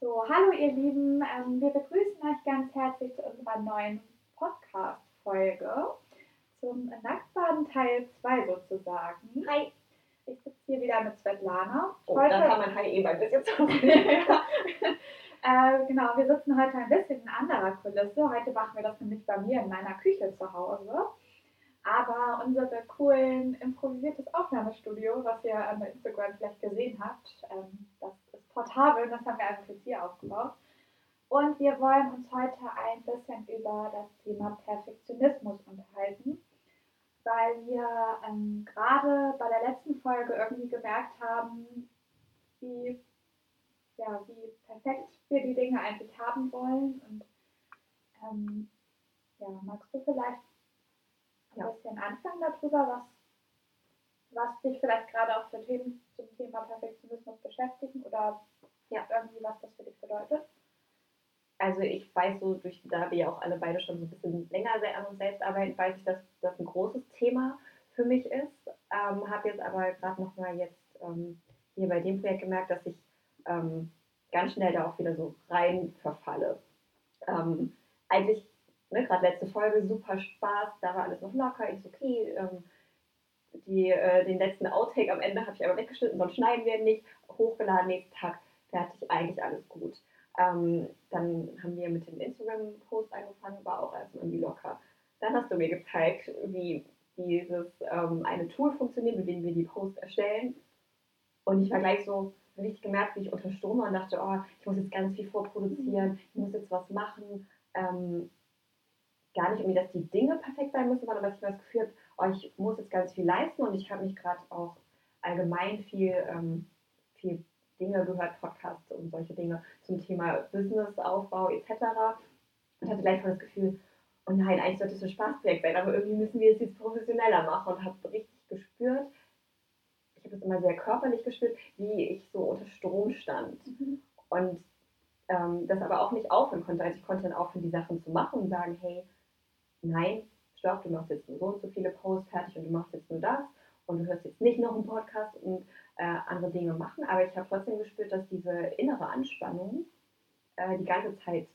So, hallo ihr Lieben, ähm, wir begrüßen euch ganz herzlich zu unserer neuen Podcast-Folge, zum Nacktbaden Teil 2 sozusagen. Hi. Ich sitze hier wieder mit Svetlana. Oh, Heute- da kann man Hi eben ein bisschen äh, genau, wir sitzen heute ein bisschen in anderer Kulisse. Heute machen wir das nämlich bei mir in meiner Küche zu Hause. Aber unsere coolen improvisiertes Aufnahmestudio, was ihr an Instagram vielleicht gesehen habt, ähm, das ist portabel und das haben wir einfach jetzt hier aufgebaut. Und wir wollen uns heute ein bisschen über das Thema Perfektionismus unterhalten, weil wir ähm, gerade bei der letzten Folge irgendwie gemerkt haben, wie, ja, wie perfekt wir die Dinge eigentlich haben wollen. Und ähm, ja, magst du vielleicht ein Ja. bisschen anfangen darüber, was, was dich vielleicht gerade auch für Themen zum Thema Perfektionismus beschäftigen oder Ja. irgendwie was das für dich bedeutet? Also ich weiß so, durch da wir ja auch alle beide schon so ein bisschen länger an uns selbst arbeiten, weiß ich, dass das ein großes Thema für mich ist. Ähm, habe jetzt aber gerade nochmal jetzt ähm, hier bei dem Projekt gemerkt, dass ich ähm, ganz schnell da auch wieder so rein verfalle. Ähm, eigentlich, ne, gerade letzte Folge, super Spaß, da war alles noch locker, ist okay. Ähm, die, äh, den letzten Outtake am Ende habe ich aber weggeschnitten, sonst schneiden wir nicht. Hochgeladen, nächsten Tag, fertig, eigentlich alles gut. Ähm, dann haben wir mit dem Instagram-Post angefangen, war auch erstmal irgendwie locker. Dann hast du mir gezeigt, wie dieses ähm, eine Tool funktioniert, mit dem wir die Posts erstellen. Und ich war gleich so richtig gemerkt, wie ich unter Strom war und dachte, oh, ich muss jetzt ganz viel vorproduzieren, ich muss jetzt was machen. Ähm, gar nicht irgendwie, dass die Dinge perfekt sein müssen, sondern dass ich das Gefühl habe, oh, ich muss jetzt ganz viel leisten und ich habe mich gerade auch allgemein viel, ähm, viel Dinge gehört, Podcasts und solche Dinge zum Thema Businessaufbau etc. Und hatte gleich das Gefühl, oh nein, eigentlich sollte es ein Spaßprojekt sein, aber irgendwie müssen wir es jetzt professioneller machen und habe richtig gespürt, ich habe das immer sehr körperlich gespürt, wie ich so unter Strom stand und ähm, das aber auch nicht aufhören konnte. Also ich konnte dann aufhören, die Sachen zu machen und sagen, hey, nein, stopp, du machst jetzt nur so und so viele Posts fertig und du machst jetzt nur das und du hörst jetzt nicht noch einen Podcast und äh, andere Dinge machen. Aber ich habe trotzdem gespürt, dass diese innere Anspannung äh, die ganze Zeit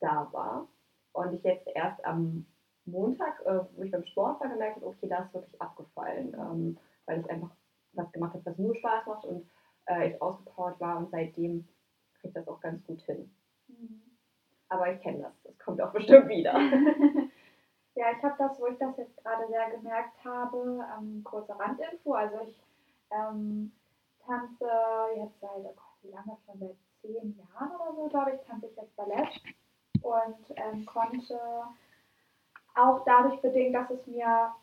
da war und ich jetzt erst am Montag, äh, wo ich beim Sport war, gemerkt habe, okay, da ist wirklich abgefallen, ähm, weil ich einfach was gemacht habe, was nur Spaß macht und äh, ich ausgepowert war und seitdem kriege ich das auch ganz gut hin. Aber ich kenne das, das kommt auch bestimmt wieder. ja, ich habe das, wo ich das jetzt gerade sehr gemerkt habe, ähm, kurze Randinfo. Also ich ähm, tanze jetzt seit, oh Gott, wie lange schon, seit zehn Jahren oder so, glaube ich, tanze ich jetzt Ballett und ähm, konnte auch dadurch bedingt, dass es mir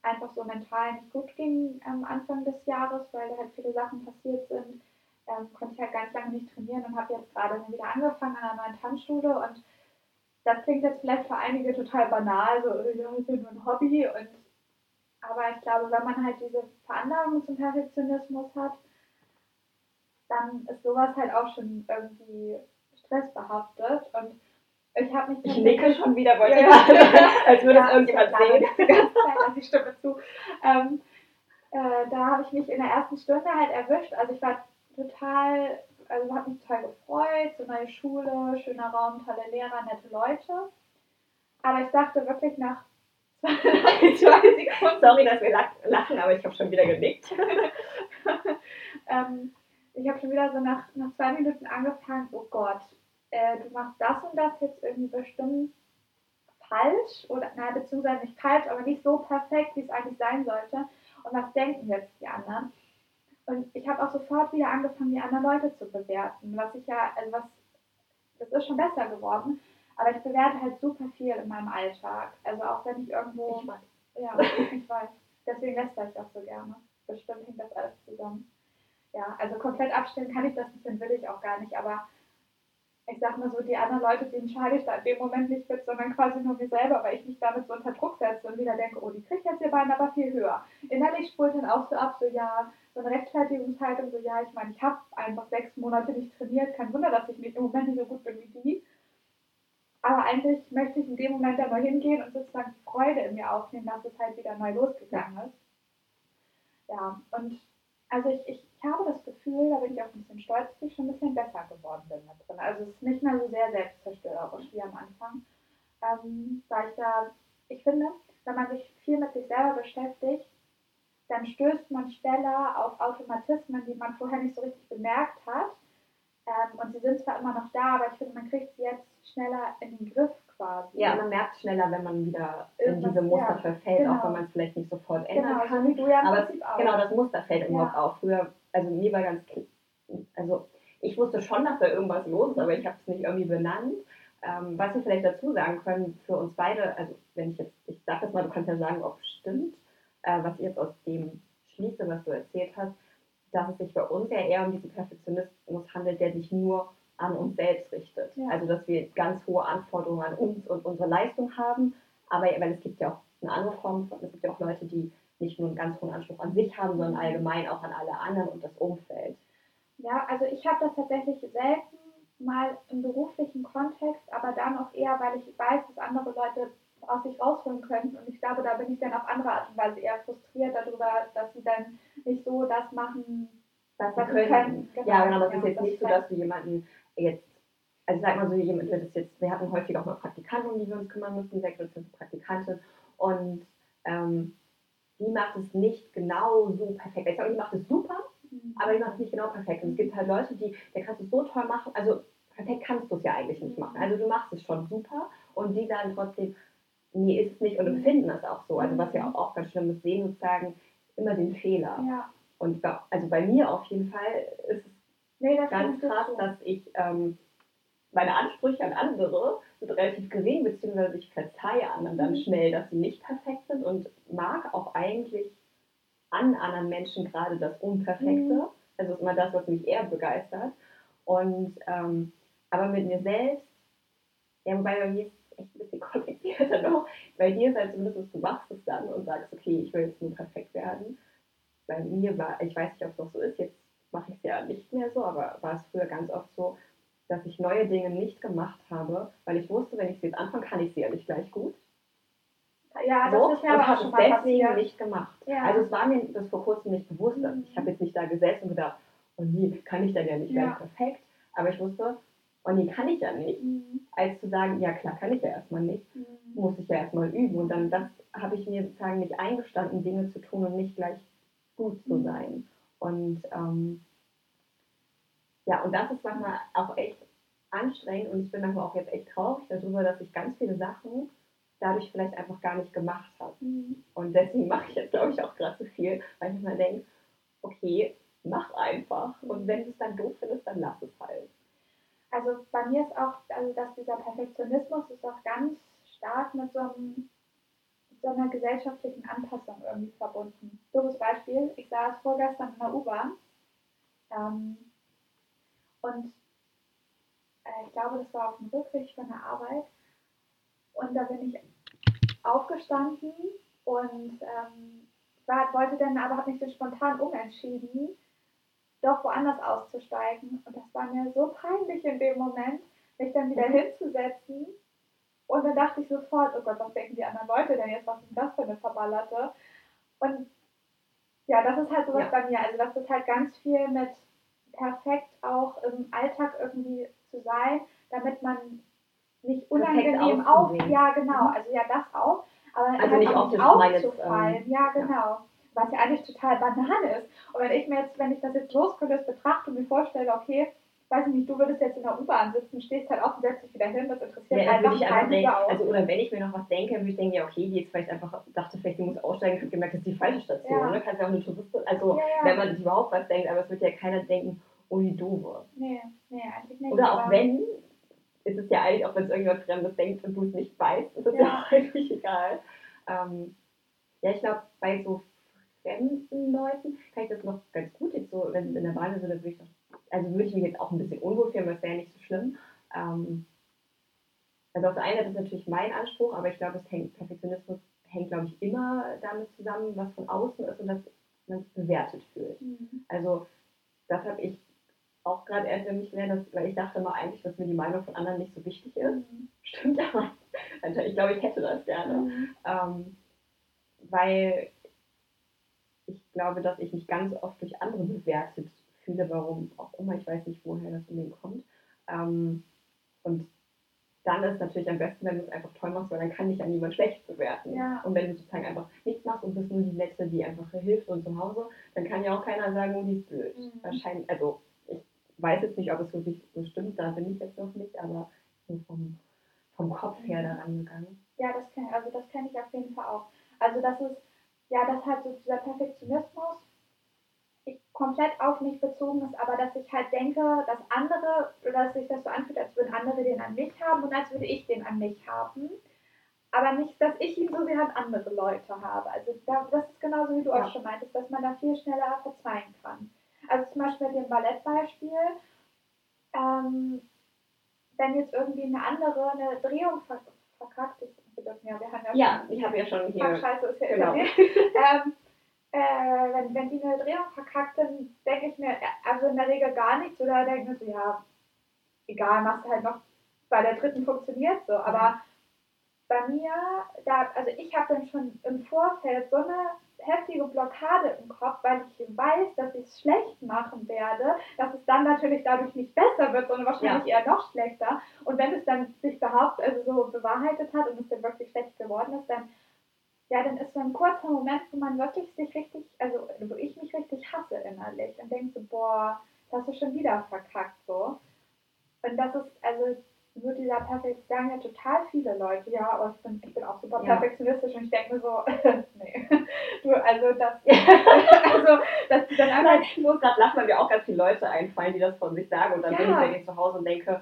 einfach so mental nicht gut ging am Anfang des Jahres, weil da halt viele Sachen passiert sind, ähm, konnte ich halt ganz lange nicht trainieren und habe jetzt gerade wieder angefangen an einer neuen Tanzschule und das klingt jetzt vielleicht für einige total banal, so, ja, ist ja nur ein Hobby und aber ich glaube, wenn man halt diese Veranlagung zum Perfektionismus hat, dann ist sowas halt auch schon irgendwie stressbehaftet und ich habe mich Ich nicke schon wieder, wollte Ja. ich gerade, als würde es Ja, irgendjemand ich sehen. Die ganze Zeit, ich stimme zu. Ähm, äh, da habe ich mich in der ersten Stunde halt erwischt. Also ich war total, also habe mich total gefreut, so neue Schule, schöner Raum, tolle Lehrer, nette Leute. Aber ich dachte wirklich nach zwei, zwei Sekunden, Sorry, dass wir lach- lachen, aber ich habe schon wieder genickt. ähm, ich habe schon wieder so nach, nach zwei Minuten angefangen, oh Gott, äh, du machst das und das jetzt irgendwie bestimmt falsch oder, na, beziehungsweise nicht falsch, aber nicht so perfekt, wie es eigentlich sein sollte. Und was denken jetzt die anderen? Und ich habe auch sofort wieder angefangen, die anderen Leute zu bewerten, was ich ja, also was, das ist schon besser geworden, aber ich bewerte halt super viel in meinem Alltag. Also auch wenn ich irgendwo, Ich weiß. ja, ich weiß, deswegen lästere ich auch so gerne. Bestimmt hängt das alles zusammen. Ja, also komplett abstellen kann ich das nicht und will ich auch gar nicht, aber ich sag mal so, die anderen Leute, die entscheide ich da in dem Moment nicht mit, sondern quasi nur mir selber, weil ich mich damit so unter Druck setze und wieder denke, oh, die kriegt jetzt ihr Bein aber viel höher. Innerlich spult dann auch so ab, so ja, so eine Rechtfertigungshaltung, so ja, ich meine, ich habe einfach sechs Monate nicht trainiert, kein Wunder, dass ich nicht, im Moment nicht so gut bin wie die. Aber eigentlich möchte ich in dem Moment da mal hingehen und sozusagen die Freude in mir aufnehmen, dass es halt wieder neu losgegangen ist. Ja, und also ich, ich, ich habe das Gefühl, da bin ich auch ein bisschen stolz, dass ich schon ein bisschen besser geworden bin da drin. Also es ist nicht mehr so sehr selbstzerstörerisch wie am Anfang. Ähm, weil ich da, ich finde, wenn man sich viel mit sich selber beschäftigt, dann stößt man schneller auf Automatismen, die man vorher nicht so richtig bemerkt hat. Ähm, und sie sind zwar immer noch da, aber ich finde, man kriegt sie jetzt schneller in den Griff quasi. Ja, man merkt schneller, wenn man wieder in diese Muster ja, verfällt, genau. auch wenn man es vielleicht nicht sofort ändern genau, kann. Du ja aber es, genau, das Muster fällt immer ja. auf. Früher, also mir war ganz, also ich wusste schon, dass da irgendwas los ist, aber ich habe es nicht irgendwie benannt. Ähm, was wir vielleicht dazu sagen können für uns beide, also wenn ich jetzt, ich sag jetzt mal, du kannst ja sagen, ob es stimmt, äh, was ich jetzt aus dem schließe, was du erzählt hast, dass es sich bei uns ja eher um diesen Perfektionismus handelt, der sich nur an uns selbst richtet. Ja. Also dass wir ganz hohe Anforderungen an uns und unsere Leistung haben, aber weil es gibt ja auch eine andere Form von, es gibt ja auch Leute, die nicht nur einen ganz hohen Anspruch an sich haben, sondern allgemein auch an alle anderen und das Umfeld. Ja, also ich habe das tatsächlich selten mal im beruflichen Kontext, aber dann auch eher, weil ich weiß, dass andere Leute aus sich rausholen könnten. Und ich glaube, da bin ich dann auf andere Art und Weise eher frustriert darüber, dass sie dann nicht so das machen, was sie können. können. Genau. Ja, genau, das ja, ist jetzt das nicht so, dass du jemanden jetzt, also sag mal so, jemand wird es jetzt, wir hatten häufig auch mal Praktikanten, um die wir uns kümmern müssen, sechs oder fünf Praktikanten und ähm, die macht es nicht genau so perfekt. Ich sage, die macht es super, mhm. aber die macht es nicht genau perfekt. Und es gibt halt Leute, die, der kannst du so toll machen, also perfekt kannst du es ja eigentlich nicht machen. Also du machst es schon super und die sagen trotzdem, nee, ist es nicht und empfinden es auch so. Also was ja auch, auch ganz schlimm ist, sehen sozusagen immer den Fehler. Ja. Und also bei mir auf jeden Fall ist es nee, ganz krass, so. dass ich ähm, meine Ansprüche an andere sind relativ gering, beziehungsweise ich verzeihe anderen dann mhm. schnell, dass sie nicht perfekt sind und mag auch eigentlich an anderen Menschen gerade das Unperfekte. Mhm. Also ist immer das, was mich eher begeistert. Und ähm, aber mit mir selbst, ja, wobei bei mir ist echt ein bisschen komplizierter noch. Bei dir ist halt zumindest, du machst es dann und sagst, okay, ich will jetzt nur perfekt werden. Bei mir war, ich weiß nicht, ob es noch so ist, jetzt mache ich es ja nicht mehr so, aber war es früher ganz oft so, dass ich neue Dinge nicht gemacht habe, weil ich wusste, wenn ich sie jetzt anfange, kann ich sie ja nicht gleich gut. Ja, das so, ist mir aber auch schon mal deswegen passiert. nicht gemacht. Ja. Also es war mir das vor kurzem nicht bewusst. Mhm. Ich habe jetzt nicht da gesessen und gedacht, oh nee, kann ich dann ja nicht ja. perfekt. Aber ich wusste, oh nee, kann ich ja nicht. Mhm. Als zu sagen, ja klar, kann ich ja erstmal nicht, mhm. muss ich ja erstmal üben. Und dann das habe ich mir sozusagen nicht eingestanden, Dinge zu tun und nicht gleich gut zu mhm. sein. Und ähm, ja, und das ist manchmal auch echt anstrengend und ich bin manchmal auch jetzt echt traurig darüber, dass ich ganz viele Sachen dadurch vielleicht einfach gar nicht gemacht habe. Mhm. Und deswegen mache ich jetzt, glaube ich, auch gerade so viel, weil ich mir denke, okay, mach einfach. Und wenn du es dann doof findest, dann lass es halt. Also bei mir ist auch, also dass dieser Perfektionismus ist auch ganz stark mit so, einem, mit so einer gesellschaftlichen Anpassung irgendwie verbunden. Doofes Beispiel, ich saß vorgestern in der U-Bahn ähm, und äh, ich glaube, das war auf dem Rückweg von der Arbeit und da bin ich aufgestanden und ähm, war, wollte dann aber, habe mich so spontan umentschieden doch woanders auszusteigen. Und das war mir so peinlich in dem Moment, mich dann wieder mhm. hinzusetzen. Und dann dachte ich sofort, oh Gott, was denken die anderen Leute denn jetzt, was ist das für eine Verballerte? Und ja, das ist halt sowas ja. bei mir. Also das ist halt ganz viel mit perfekt auch im Alltag irgendwie zu sein, damit man nicht unangenehm auf. Ja, genau. Mhm. Also ja, das auch. Aber also halt nicht auch nicht aufzufallen. Jetzt, ähm, ja, genau. Ja was ja eigentlich total banal ist. Und wenn ich mir jetzt, wenn ich das jetzt losgelöst betrachte und mir vorstelle, okay, weiß ich nicht, du würdest jetzt in der U-Bahn sitzen, stehst halt auf und setzt dich wieder hin, das interessiert ja, einfach einfach denken, Also, oder wenn ich mir noch was denke, würde ich denken, ja, okay, die jetzt vielleicht einfach dachte, vielleicht die muss aussteigen, ich habe gemerkt, das ist die falsche Station, ja. ne? Kannst ja auch eine Touristin, also, ja, ja. wenn man sich überhaupt was denkt, aber es wird ja keiner denken, oh, die doofe. Nee, nee, eigentlich nicht. Oder auch wenn, ist es ja eigentlich, auch wenn es irgendjemand Fremdes denkt und du es nicht weißt, ist es ja, eigentlich egal. Ähm, ja, ich glaube, bei so fremden Leuten kann ich das noch ganz gut jetzt so, wenn es in der Bahn ist, würde ich noch, also würde ich mich jetzt auch ein bisschen unwohl fühlen, aber es wäre nicht so schlimm. Ähm, also auf der einen Seite ist natürlich mein Anspruch, aber ich glaube, es hängt, Perfektionismus hängt, glaube ich, immer damit zusammen, was von außen ist und dass man es bewertet fühlt. Mhm. Also das habe ich auch gerade erst für mich gelernt, weil ich dachte immer eigentlich, dass mir die Meinung von anderen nicht so wichtig ist. Mhm. Stimmt aber. Also ich glaube, ich hätte das gerne. Mhm. Ähm, weil glaube, dass ich mich ganz oft durch andere bewertet fühle, warum auch immer. Ich weiß nicht, woher das in mir kommt. Ähm, und dann ist es natürlich am besten, wenn du es einfach toll machst, weil dann kann dich ja niemand schlecht bewerten. Ja. Und wenn du sozusagen einfach nichts machst und bist nur die Nette, die einfach hilft und zu Hause, dann kann ja auch keiner sagen, oh, die ist blöd. Mhm. Wahrscheinlich, also ich weiß jetzt nicht, ob es wirklich so stimmt, da bin ich jetzt noch nicht, aber so vom, vom Kopf her Mhm. da rangegangen. Ja, das kenne also das kenne ich auf jeden Fall auch. Also das ist, ja, das halt so dieser Perfektionismus komplett auf mich bezogen ist, aber dass ich halt denke, dass andere, oder dass sich das so anfühlt, als würden andere den an mich haben und als würde ich den an mich haben. Aber nicht, dass ich ihn so sehr an andere Leute habe. Also da, das ist genauso wie du Ja. auch schon meintest, dass man da viel schneller verzweigen kann. Also zum Beispiel mit dem Ballettbeispiel, ähm, wenn jetzt irgendwie eine andere eine Drehung ver verkackt ist, wir dürfen ja, wir haben ja Ja, ich habe ja schon hier. Ach, scheiße, ist ja Genau. ähm, äh, wenn, wenn die eine Drehung verkackt, dann denke ich mir, äh, also in der Regel gar nichts oder denke ich mir so, ja, egal, machst du halt noch, bei der dritten funktioniert so. Aber bei mir, da, also ich habe dann schon im Vorfeld so eine heftige Blockade im Kopf, weil ich weiß, dass ich es schlecht machen werde, dass es dann natürlich dadurch nicht besser wird, sondern wahrscheinlich eher noch schlechter. Und wenn es dann sich behauptet, also so bewahrheitet hat und es dann wirklich schlecht geworden ist, dann ja, dann ist so ein kurzer Moment, wo man wirklich sich richtig, also wo ich mich richtig hasse innerlich und denke so, boah, das du schon wieder verkackt so. Und das ist, also so dieser Perfekt, sagen ja total viele Leute, ja, aber ich bin, ich bin auch super Ja. perfektionistisch und ich denke mir so, nee, du, also das, also, dass die dann Nein, einfach, ich muss gerade lachen, weil mir auch ganz viele Leute einfallen, die das von sich sagen. Und dann Ja. bin ich wirklich zu Hause und denke,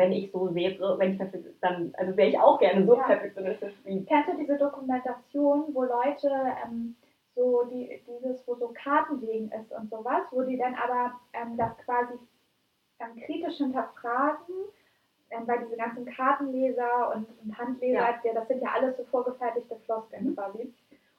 wenn ich so wäre, wenn ich dann, also wäre ich auch gerne so Ja. perfektionistisch wie. kennst du diese Dokumentation, wo Leute ähm, so die, dieses, wo so Karten legen ist und sowas, wo die dann aber ähm, das quasi ähm, kritisch hinterfragen, ähm, weil diese ganzen Kartenleser und, und Handleser, Ja. das sind ja alles so vorgefertigte Floskeln quasi.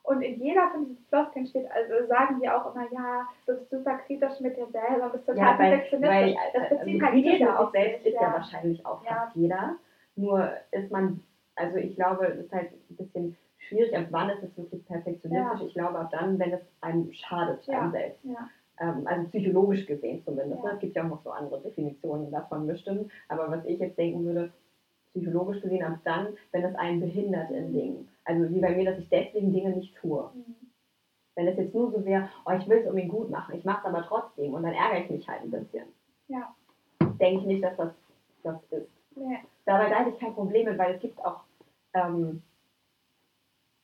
Und in jeder von diesen Floskeln steht, also sagen die auch immer, ja, du bist super kritisch mit dir selber, bist total Ja, weil, perfektionistisch. weil das also bezieht halt kritisch jeder auf selbst ist ja. wahrscheinlich auch Ja. fast jeder. Nur ist man, also ich glaube, es ist halt ein bisschen schwierig, ab wann ist es wirklich perfektionistisch. Ja. Ich glaube, ab dann, wenn es einem schadet, Ja. einem selbst. Ja. Ähm, also psychologisch gesehen zumindest. Ja. Es gibt ja auch noch so andere Definitionen davon bestimmt. Aber was ich jetzt denken würde, psychologisch gesehen, ab dann, wenn es einen behindert in Dingen. Also wie bei mir, dass ich deswegen Dinge nicht tue. Mhm. Wenn es jetzt nur so wäre, oh, ich will es unbedingt gut machen, ich mache es aber trotzdem und dann ärgere ich mich halt ein bisschen. Ja. Denke ich nicht, dass das das ist. Nee. Dabei da hätte ich kein Problem mit, weil es gibt auch, ähm,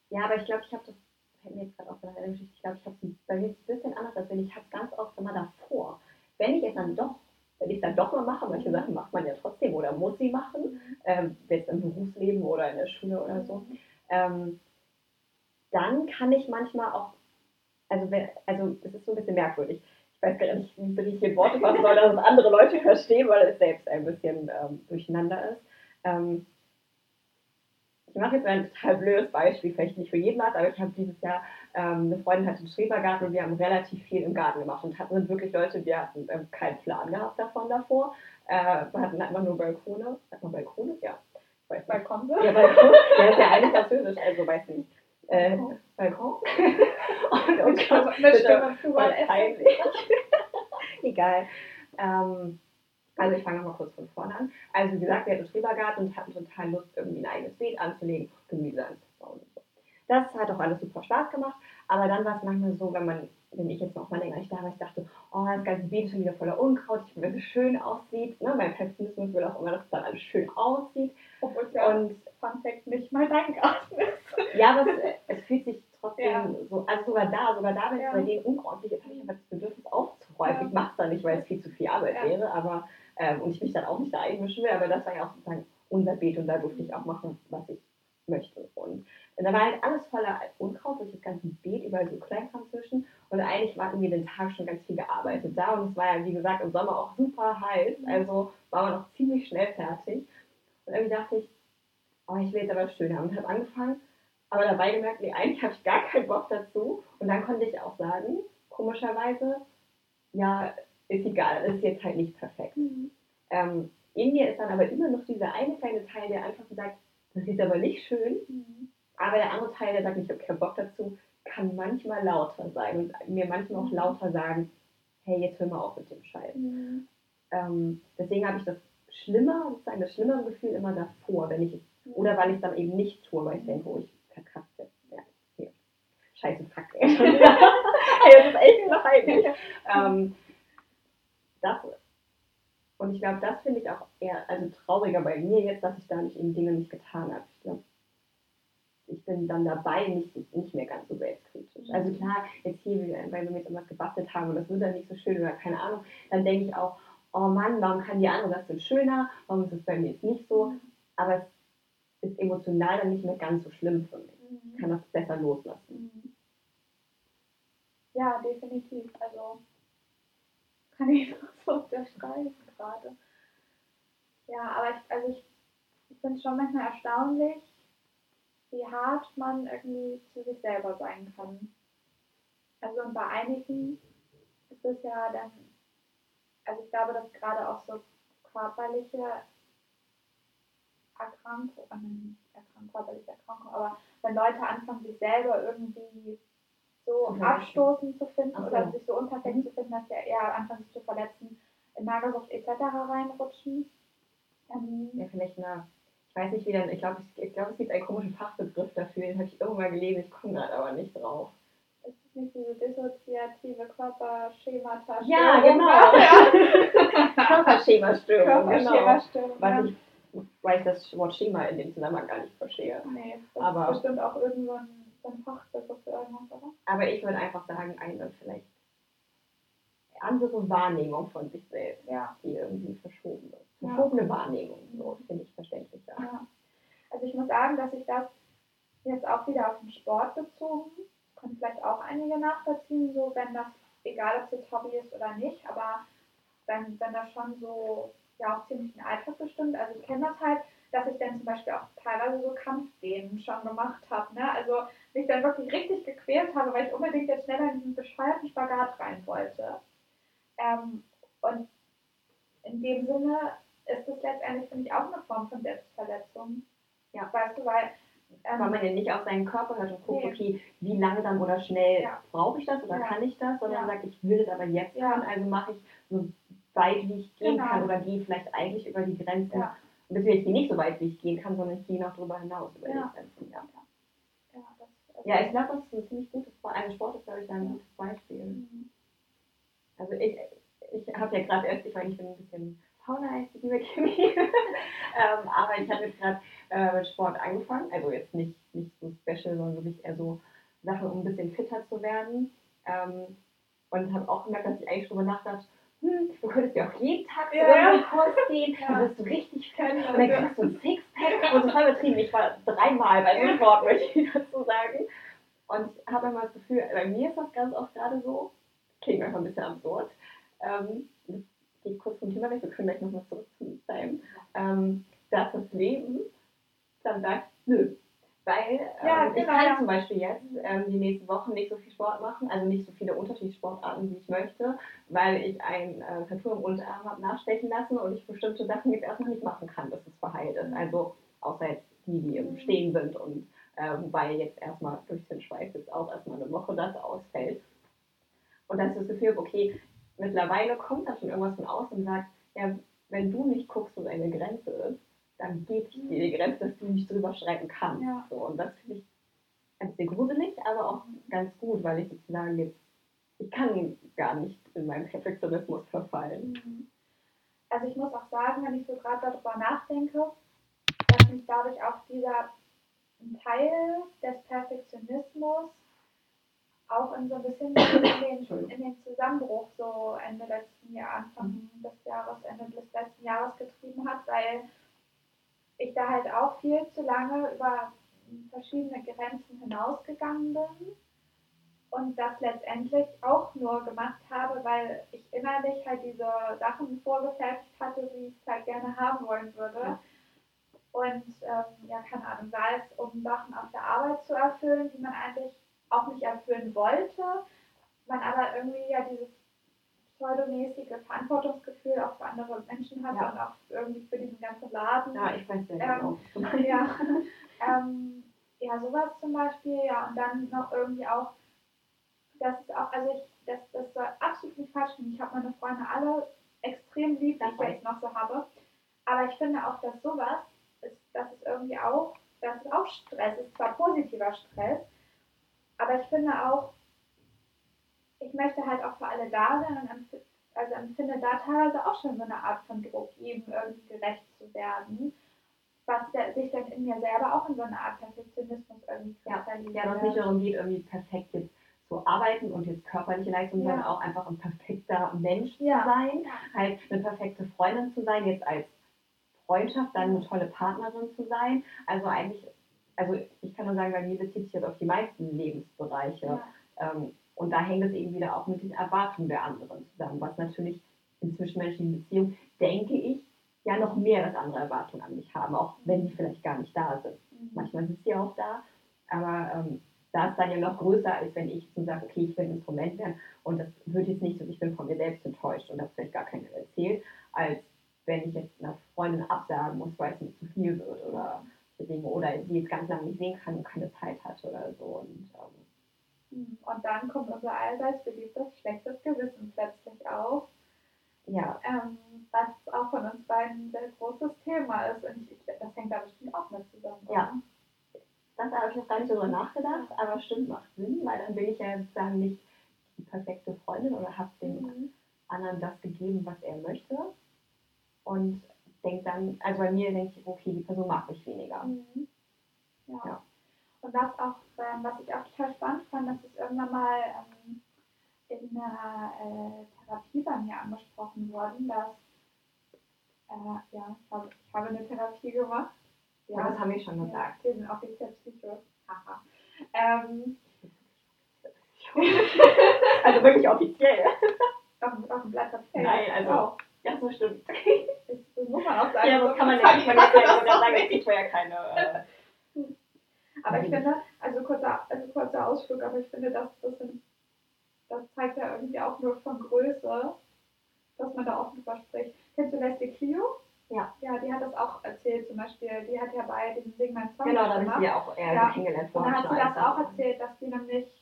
ja, aber ich glaube, ich habe das, fällt mir jetzt gerade auf eine Geschichte, ich glaube, ich habe es bei mir ein bisschen anders, als wenn ich habe es ganz oft immer davor. Wenn ich es dann doch, wenn ich es dann doch mal mache, manche Sachen macht man ja trotzdem oder muss sie machen, ähm, jetzt im Berufsleben oder in der Schule oder so, ähm, dann kann ich manchmal auch, also, also es ist so ein bisschen merkwürdig. Ich weiß gar nicht, wie ich hier Worte fassen soll, dass es andere Leute verstehen, weil es selbst ein bisschen ähm, durcheinander ist. Ähm, ich mache jetzt ein total blödes Beispiel, vielleicht nicht für jeden was, aber ich habe dieses Jahr, ähm, eine Freundin hatte einen Schrebergarten und wir haben relativ viel im Garten gemacht und hatten wirklich Leute, wir hatten ähm, keinen Plan gehabt davon davor. Äh, wir hatten einfach nur Balkone. Hat man Balkone? Ja. Ich. Balkon Ja, Balkon. Der ist ja eigentlich französisch, also weiß nicht. Äh, Balkon. und, und Mit Stimme überall essen. peinlich. Egal. Ähm, also ich fange nochmal kurz von vorne an. Also wie gesagt, wir hatten einen Schrebergarten und hatten total Lust, irgendwie ein eigenes Beet anzulegen und Gemüse anzubauen. Das hat auch alles super Spaß gemacht, aber dann war es manchmal so, wenn man, wenn ich jetzt noch mal länger nicht da war, ich dachte, oh, das ganze Beet ist schon wieder voller Unkraut, ich will, dass es schön aussieht. Ne? Mein Perfektionismus will auch immer, dass es dann alles schön aussieht. Obwohl es ja, Und Fun Fact, nicht mal dein Garten ist. Ja, aber es, es fühlt sich trotzdem Ja. so, also sogar da, sogar da, wenn Ja. es bei denen unordentlich ist, habe ich einfach das Bedürfnis aufzuräumen. Ja. Ich mache es dann nicht, weil es viel zu viel Arbeit wäre, aber ähm, und ich mich dann auch nicht da einmischen will, aber das war ja auch sozusagen unser Beet und da durfte ich auch machen, was ich möchte. Und da war halt alles voller Unkraut durch das ganze Beet, überall so Kleinkram zwischen. Und eigentlich war irgendwie den Tag schon ganz viel gearbeitet da. Und es war ja, wie gesagt, im Sommer auch super heiß. Mhm. Also war man auch ziemlich schnell fertig. Und irgendwie dachte ich, oh, ich will jetzt aber schön haben. Und habe angefangen, aber dabei gemerkt, nee, eigentlich habe ich gar keinen Bock dazu. Und dann konnte ich auch sagen, komischerweise, ja, ist egal, ist jetzt halt nicht perfekt. Ähm, in mir ist dann aber immer noch dieser eine kleine Teil, der einfach sagt, das ist aber nicht schön. Aber der andere Teil, der sagt, ich habe keinen Bock dazu, kann manchmal lauter sein und mir manchmal auch lauter sagen, hey, jetzt hör mal auf mit dem Scheiß. Mhm. Ähm, deswegen habe ich das schlimmer, sozusagen das schlimmere Gefühl immer davor, wenn ich es, oder weil ich es dann eben nicht tue, weil ich denke, oh, ich verkacke jetzt. Ja, hier. Scheiße, fuck. ey, schon wieder. Ey, das ist echt noch heimlich. Ähm, das, und ich glaube, das finde ich auch eher, also trauriger bei mir jetzt, dass ich da nicht eben Dinge nicht getan habe. Ich ich bin dann dabei nicht, nicht mehr ganz so selbstkritisch. Also klar, jetzt hier, weil wir mit irgendwas gebastelt haben und das wird dann nicht so schön oder keine Ahnung, dann denke ich auch, oh Mann, warum kann die andere das denn schöner? Warum ist es bei mir jetzt nicht so? Aber es ist emotional dann nicht mehr ganz so schlimm für mich. Ich kann das besser loslassen. Mhm. Ja, definitiv. Also kann ich noch so unterstreichen gerade. Ja, aber ich, also ich, ich finde es schon manchmal erstaunlich, wie hart man irgendwie zu sich selber sein kann. Also und bei einigen ist es ja dann, also ich glaube, dass gerade auch so körperliche Erkrankungen, äh, nicht Erkrankung, körperliche Erkrankungen, aber wenn Leute anfangen, sich selber irgendwie so Mhm. abstoßend zu finden so. oder sich so unperfekt zu finden, dass sie eher anfangen, sich zu verletzen, in Magersucht etc. reinrutschen. Ähm, Ja, vielleicht eine, ich weiß nicht, wie dann, ich glaube, ich, ich glaube, es gibt einen komischen Fachbegriff dafür, den habe ich irgendwann mal gelesen, ich komme gerade aber nicht drauf. Ist es nicht diese dissoziative Körperschemata? Ja, genau. Körperschemastörung, genau. Körperschemastörung. Was ja. ich, weil ich das Wort Schema in dem Zusammenhang gar nicht verstehe. Nee, das Aber- ist bestimmt auch so ein Fachbegriff für irgendwas, oder? Aber ich würde einfach sagen, eine vielleicht andere Wahrnehmung von sich selbst, Ja. die irgendwie verschoben wird. Ja. Verschobene Wahrnehmung, so finde ich verständlicher. ja. Also ich muss sagen, dass ich das jetzt auch wieder auf den Sport bezogen, können vielleicht auch einige nachvollziehen, so wenn das, egal ob es jetzt Hobby ist oder nicht, aber wenn, wenn das schon so, ja auch ziemlich den Alltag bestimmt. Also ich kenne das halt, dass ich dann zum Beispiel auch teilweise so Kampfdehnen schon gemacht habe. Ne? Also mich dann wirklich richtig gequält habe, weil ich unbedingt jetzt schneller in diesen bescheuerten Spagat rein wollte. Ähm, und in dem Sinne ist es letztendlich, finde ich, auch eine Form von Selbstverletzung. Ja. Weißt du, weil. Ähm, Weil man ja nicht auf seinen Körper hört und guckt, Nee. okay, wie langsam oder schnell Ja. brauche ich das oder Ja. kann ich das, sondern Ja. sagt, ich will es aber jetzt Ja. können, also mache ich so weit, wie ich gehen Genau. kann oder gehe vielleicht eigentlich über die Grenzen. Ja. Und deswegen ich gehe nicht so weit, wie ich gehen kann, sondern ich gehe noch drüber hinaus über Ja. die Grenzen. Ja, ja, das, also, ja ich glaube, das ist ein ziemlich gutes, ein Sport ist, glaube ich, ein gutes Beispiel. Mhm. Also ich, ich habe ja gerade erst, ich meine, ich bin ein bisschen fauler als die liebe Kimi, ähm, aber ich habe jetzt gerade äh, mit Sport angefangen, also jetzt nicht, nicht so special, sondern wirklich eher so Sachen, um ein bisschen fitter zu werden. Ähm, und habe auch gemerkt, dass ich eigentlich drüber nachdachte, hm, du könntest ja auch jeden Tag Ja, irgendeinem Kurs gehen, Ja. dann wirst du richtig können und dann kriegst du ein Sixpack und so voll übertrieben. Ich war dreimal bei dem Sport, möchte ich dazu sagen. Und habe immer das Gefühl, bei mir ist das ganz oft gerade so, klingt einfach ein bisschen absurd. Ähm, das geht kurz vom Thema weg, wir können gleich nochmal zurück zu deinem. Ähm, dass das Leben dann sagt, nö. Weil ähm, Ja, ich genau, kann ja. zum Beispiel jetzt ähm, die nächsten Wochen nicht so viel Sport machen, also nicht so viele unterschiedliche Sportarten, wie ich möchte, weil ich ein äh, Tattoo im Unterarm habe nachstechen lassen und ich bestimmte Sachen jetzt erstmal nicht machen kann, bis es verheilt ist. Also außer jetzt die, die im Mhm. Stehen sind und äh, wobei jetzt erstmal durch den Schweiß jetzt auch erstmal eine Woche das ausfällt. Und dass ich das Gefühl okay, mittlerweile kommt da schon irgendwas von außen und sagt, ja, wenn du nicht guckst, wo deine Grenze ist, dann gebe ich dir die Grenze, dass du nicht drüber schreiten kannst. Ja. So, und das finde ich ein bisschen gruselig, aber auch ganz gut, weil ich sozusagen jetzt, ich kann gar nicht in meinen Perfektionismus verfallen. Mhm. Also ich muss auch sagen, wenn ich so gerade darüber nachdenke, dass mich dadurch auch dieser Teil des Perfektionismus auch in so ein bisschen in den, in den Zusammenbruch so Ende letzten Jahr, Anfang des Jahres, Ende des letzten Jahres getrieben hat, weil ich da halt auch viel zu lange über verschiedene Grenzen hinausgegangen bin und das letztendlich auch nur gemacht habe, weil ich innerlich halt diese Sachen vorgefertigt hatte, wie ich es halt gerne haben wollen würde. Und ähm, ja, keine Ahnung, sei es um Sachen auf der Arbeit zu erfüllen, die man eigentlich auch nicht erfüllen wollte, man aber irgendwie ja dieses pseudomäßige Verantwortungsgefühl auch für andere Menschen hat Ja. und auch irgendwie für diesen ganzen Laden. Ja, ich weiß sehr Ähm, genau. Ja, ähm, ja, sowas zum Beispiel, ja, und dann noch irgendwie auch das ist auch, also ich, das, das soll absolut nicht falsch sein. Ich habe meine Freunde alle extrem lieb, die ich jetzt noch so habe. Aber ich finde auch, dass sowas, ist, das ist irgendwie auch, das ist auch Stress, ist zwar positiver Stress, aber ich finde auch, ich möchte halt auch für alle da sein und empf also empfinde da teilweise auch schon so eine Art von Druck, eben irgendwie gerecht zu werden, was der, sich dann in mir selber auch in so eine Art Perfektionismus irgendwie kristallisiert. Ja, es nicht darum geht, irgendwie perfekt jetzt zu arbeiten und jetzt körperliche Leistung, ja. sondern auch einfach ein perfekter Mensch ja. zu sein, halt eine perfekte Freundin zu sein, jetzt als Freundschaft dann eine tolle Partnerin zu sein. Also eigentlich, also ich kann nur sagen, bei mir bezieht sich das auf die meisten Lebensbereiche. Ja. Ähm, und da hängt es eben wieder auch mit den Erwartungen der anderen zusammen, was natürlich in zwischenmenschlichen Beziehungen, denke ich, ja noch mehr als andere Erwartungen an mich haben, auch wenn sie vielleicht gar nicht da sind. Mhm. Manchmal sind sie auch da, aber ähm, da ist dann ja noch größer, als wenn ich so sage, okay, ich will ein Instrument werden und das wird jetzt nicht so, ich bin von mir selbst enttäuscht und das vielleicht gar keiner erzählt, als wenn ich jetzt einer Freundin absagen muss, weil es mir zu viel wird oder Dinge oder sie jetzt ganz lange nicht sehen kann und keine Zeit hat oder so. Und, ähm, hm, und dann kommt unser allseits beliebtes schlechtes Gewissen plötzlich auf. Ja. Ähm, was auch von uns beiden ein sehr großes Thema ist. Und ich, das hängt da bestimmt auch mit zusammen. Ja. Das habe ich noch gar nicht darüber nachgedacht, aber stimmt, macht Sinn, weil dann bin ich ja sozusagen nicht die perfekte Freundin oder habe dem mhm. anderen das gegeben, was er möchte. Und denke dann, also bei mir denke ich, okay, die Person mag mich weniger. Mhm. Ja. ja. Und was auch, ähm, was ich auch total spannend fand, dass es irgendwann mal ähm, in einer äh, Therapie bei mir angesprochen worden, dass äh, ja, ich habe, ich habe eine Therapie gemacht. Ja, ja das haben wir schon gesagt. Wir sind offiziell Psycho. Haha. Ähm, also wirklich offiziell. Auf, auf dem Blatt Papier. Nein, also. Auch. Ja, so stimmt. Das, das muss man auch sagen. Ja, das kann man ja nicht. Man kann ja sagen, es gibt ja keine. Äh, aber ich finde, also kurzer, also kurzer Ausflug, aber ich finde, das, das, sind, das zeigt ja irgendwie auch nur von Größe, dass man da auch drüber spricht. Kennst du Leslie Clio? Ja. Ja, die hat das auch erzählt, zum Beispiel, die hat ja bei diesem Ding mein Song Genau, da habe ich sie ja auch eher ja. kennengelernt vorher. Und dann hat sie das auch erzählt, dass die nämlich,